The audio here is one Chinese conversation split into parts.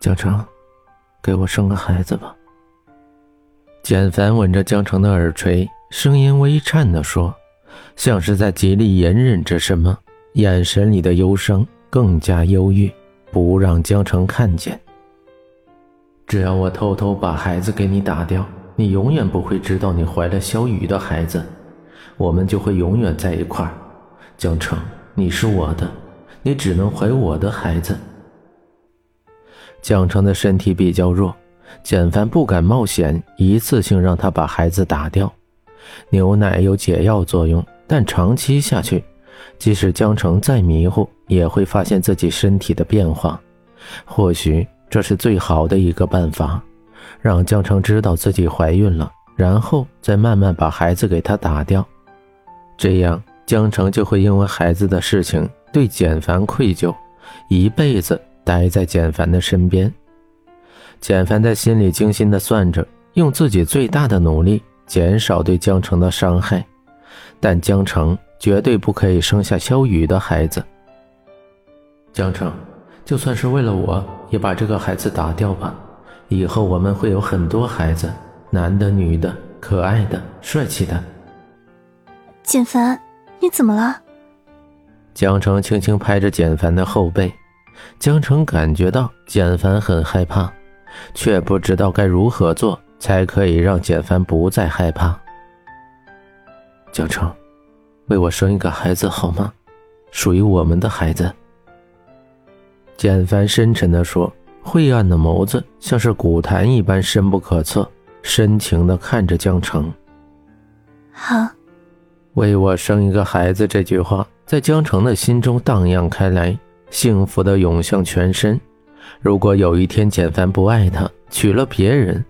江城，给我生个孩子吧。简凡吻着江城的耳垂，声音微颤地说，像是在极力隐忍着什么，眼神里的忧伤更加忧郁，不让江城看见。只要我偷偷把孩子给你打掉，你永远不会知道你怀了小雨的孩子，我们就会永远在一块儿。江城，你是我的，你只能怀我的孩子。江城的身体比较弱。简凡不敢冒险一次性让他把孩子打掉，牛奶有解药作用，但长期下去，即使江城再迷糊，也会发现自己身体的变化。或许这是最好的一个办法，让江城知道自己怀孕了，然后再慢慢把孩子给他打掉。这样，江城就会因为孩子的事情对简凡愧疚，一辈子待在简凡的身边。简凡在心里精心的算着，用自己最大的努力减少对江城的伤害，但江城绝对不可以生下萧雨的孩子。江城，就算是为了我，也把这个孩子打掉吧。以后我们会有很多孩子，男的、女的，可爱的、帅气的。简凡，你怎么了？江城轻轻拍着简凡的后背，江城感觉到简凡很害怕。却不知道该如何做才可以让简凡不再害怕。江城，为我生一个孩子好吗？属于我们的孩子。简凡深沉地说，晦暗的眸子像是古潭一般深不可测，深情地看着江城。好，为我生一个孩子这句话在江城的心中荡漾开来，幸福的涌向全身。如果有一天简凡不爱他，娶了别人，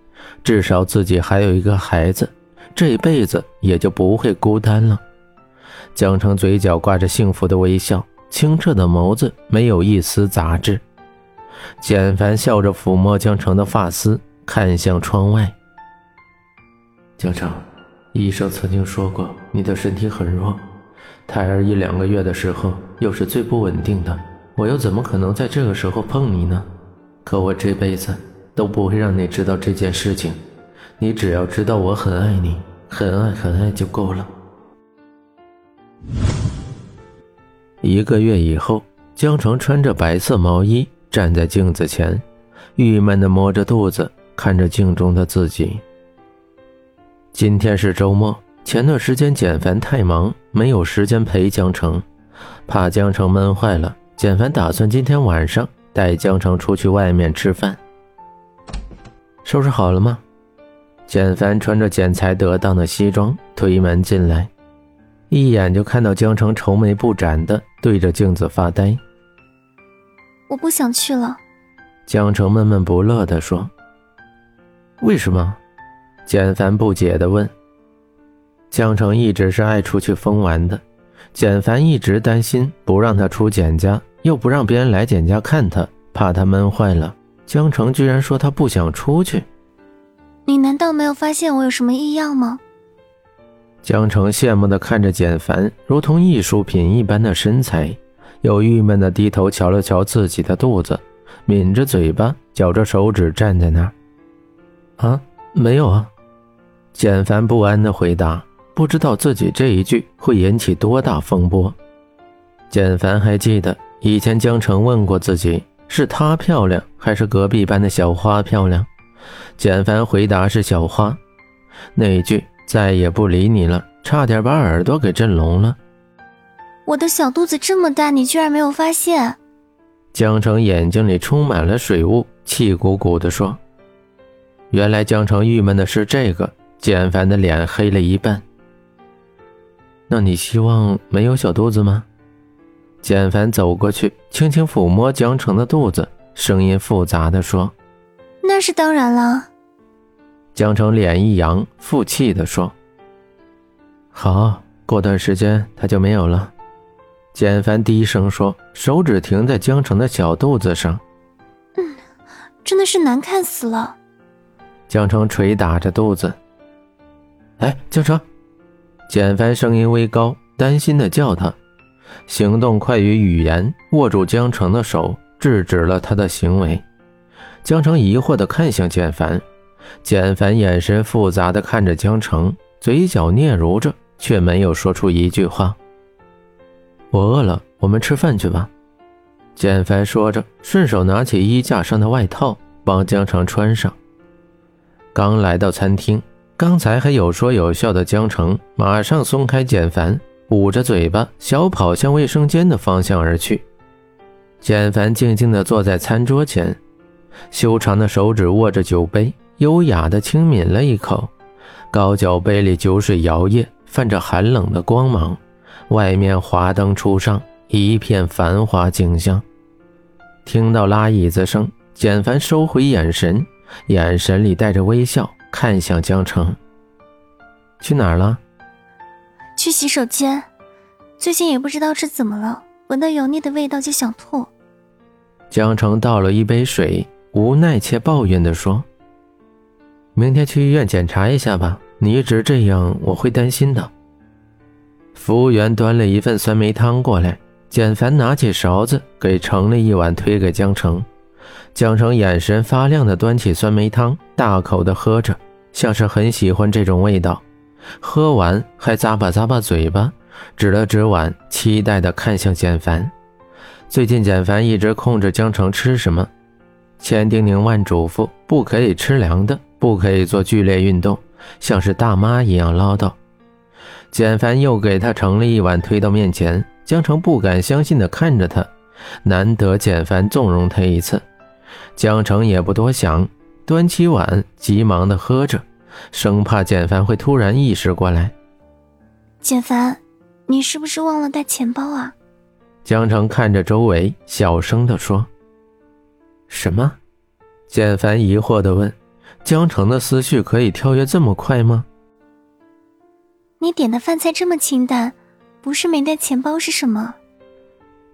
至少自己还有一个孩子，这辈子也就不会孤单了。江城嘴角挂着幸福的微笑，清澈的眸子没有一丝杂质。简凡笑着抚摸江城的发丝，看向窗外。江城，医生曾经说过你的身体很弱，胎儿一两个月的时候又是最不稳定的。我又怎么可能在这个时候碰你呢？可我这辈子都不会让你知道这件事情。你只要知道我很爱你，很爱很爱就够了。一个月以后，江城穿着白色毛衣站在镜子前，郁闷的摸着肚子，看着镜中的自己。今天是周末，前段时间简凡太忙，没有时间陪江城，怕江城闷坏了。简凡打算今天晚上带江城出去外面吃饭。收拾好了吗？简凡穿着剪裁得当的西装推门进来，一眼就看到江城愁眉不展的对着镜子发呆。我不想去了。江城闷闷不乐地说。为什么？简凡不解地问。江城一直是爱出去疯玩的，简凡一直担心不让他出简家。又不让别人来简家看他，怕他闷坏了。江城居然说他不想出去。你难道没有发现我有什么异样吗？江城羡慕地看着简凡如同艺术品一般的身材，又郁闷地低头瞧了瞧自己的肚子，抿着嘴巴，绞着手指站在那儿。啊，没有啊。简凡不安地回答，不知道自己这一句会引起多大风波。简凡还记得。以前江城问过自己，是她漂亮还是隔壁班的小花漂亮？简凡回答是小花。那一句再也不理你了，差点把耳朵给震聋了。我的小肚子这么大，你居然没有发现？江城眼睛里充满了水雾，气鼓鼓地说：“原来江城郁闷的是这个。”简凡的脸黑了一半。那你希望没有小肚子吗？简凡走过去，轻轻抚摸江澄的肚子，声音复杂的说：“那是当然了。”江澄脸一扬，负气的说：“好，过段时间他就没有了。”简凡低声说，手指停在江澄的小肚子上。“嗯，真的是难看死了。”江澄捶打着肚子。“哎，江城！”简凡声音微高，担心的叫他。行动快于语言，握住江城的手，制止了他的行为。江城疑惑地看向简凡，简凡眼神复杂地看着江城，嘴角嗫嚅着，却没有说出一句话。我饿了，我们吃饭去吧。简凡说着，顺手拿起衣架上的外套，帮江城穿上。刚来到餐厅，刚才还有说有笑的江城，马上松开简凡，捂着嘴巴，小跑向卫生间的方向而去。简凡静静地坐在餐桌前。修长的手指握着酒杯，优雅地轻抿了一口。高脚杯里酒水摇曳，泛着寒冷的光芒。外面华灯初上，一片繁华景象。听到拉椅子声，简凡收回眼神，眼神里带着微笑，看向江城。去哪儿了？去洗手间。最近也不知道是怎么了，闻到油腻的味道就想吐。江城倒了一杯水。无奈且抱怨地说：“明天去医院检查一下吧，你一直这样，我会担心的。”服务员端了一份酸梅汤过来，简凡拿起勺子给盛了一碗，推给江城。江城眼神发亮的端起酸梅汤，大口的喝着，像是很喜欢这种味道。喝完还咂巴咂巴嘴巴，指了指碗，期待的看向简凡。最近简凡一直控制江城吃什么。千叮咛万嘱咐，不可以吃凉的，不可以做剧烈运动，像是大妈一样唠叨。简凡又给他盛了一碗，推到面前。江城不敢相信地看着他，难得简凡纵容他一次。江城也不多想，端起碗，急忙地喝着，生怕简凡会突然意识过来。简凡，你是不是忘了带钱包啊？江城看着周围，小声的说。什么？简凡疑惑的问：“江城的思绪可以跳跃这么快吗？”你点的饭菜这么清淡，不是没带钱包是什么？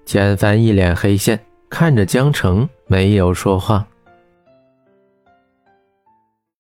简凡一脸黑线，看着江城，没有说话。